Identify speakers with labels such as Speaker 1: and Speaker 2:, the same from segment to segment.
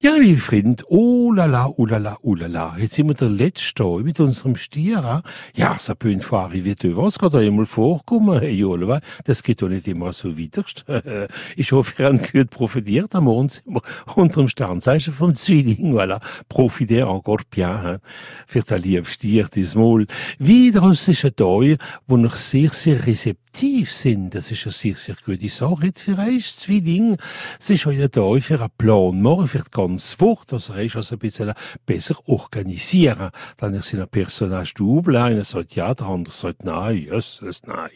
Speaker 1: Ja, liebe Freund, oh la la, oh la la, oh la la. Jetzt sind wir der Letzte hier mit unserem Stier. ah. Ja, ça peut une fois arriver devant, es kann da einmal vorkommen. Hey, Jola, das geht doch nicht immer so widerst. Ich hoffe, ihr habt gut profitiert. Am Morgen sind wir unter dem Sternzeichen vom Zwilling. Voilà, profitez encore bien. Hein. Für den lieben Stier diesmal. Wieder ist ein Tag, wo noch sehr, sehr rezeptiv sind. Das ist eine sehr, sehr gute Sache jetzt für euch, Zwilling. Es ist euer Tag für einen Plan machen, für die ganze Woche. Das heißt also ein bisschen besser organisieren. Dann ist ein Personage double. Einer sagt ja, der andere sagt nein. Yes, yes, nein.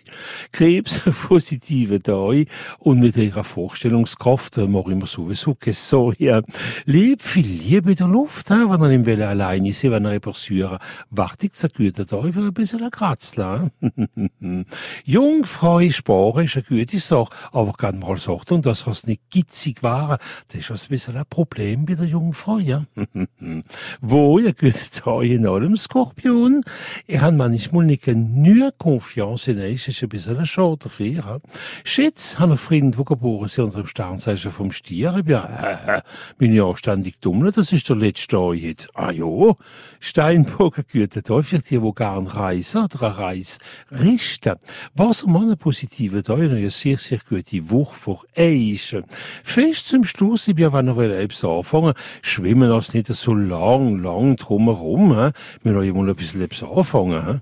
Speaker 1: Krebs, positive Tag. Und mit ihrer Vorstellungskraft mache ich mir sowieso keine Sorge. Lieb, viel Liebe in der Luft, wenn ihr nicht will, alleine ist, wenn ihr repassieren. Wartet, ein guter Tag für ein bisschen ein Kratzler. hein. Jungfrau sparen ist eine gute Sache, aber kann mal sagen, dass es nicht gitzig war, das ist ein bisschen ein Problem bei der Jungfrau, ja. Wo, ihr guten Tag in allem, Skorpion. Ich habe manchmal nicht genug Confiance in euch, das ist ein bisschen ein Schade dafür, ja. Schätz, habe einen Freund, der geboren ist unter dem Sternzeichen vom Stier. Ich bin äh, bin ja ständig dumm, das ist der letzte jetzt. Ah ja, Steinbock, ein guter Tag für die, die gerne reisen oder eine Reise richten. Wassermann, Tag, eine sehr, sehr gute Woche vor euch. Fest zum Schluss, ich bin, wenn ihr wollt, etwas anfangen, schwimmen das nicht so lang, lang drumherum, hä? Wir wollen mal ein bisschen etwas anfangen, hä?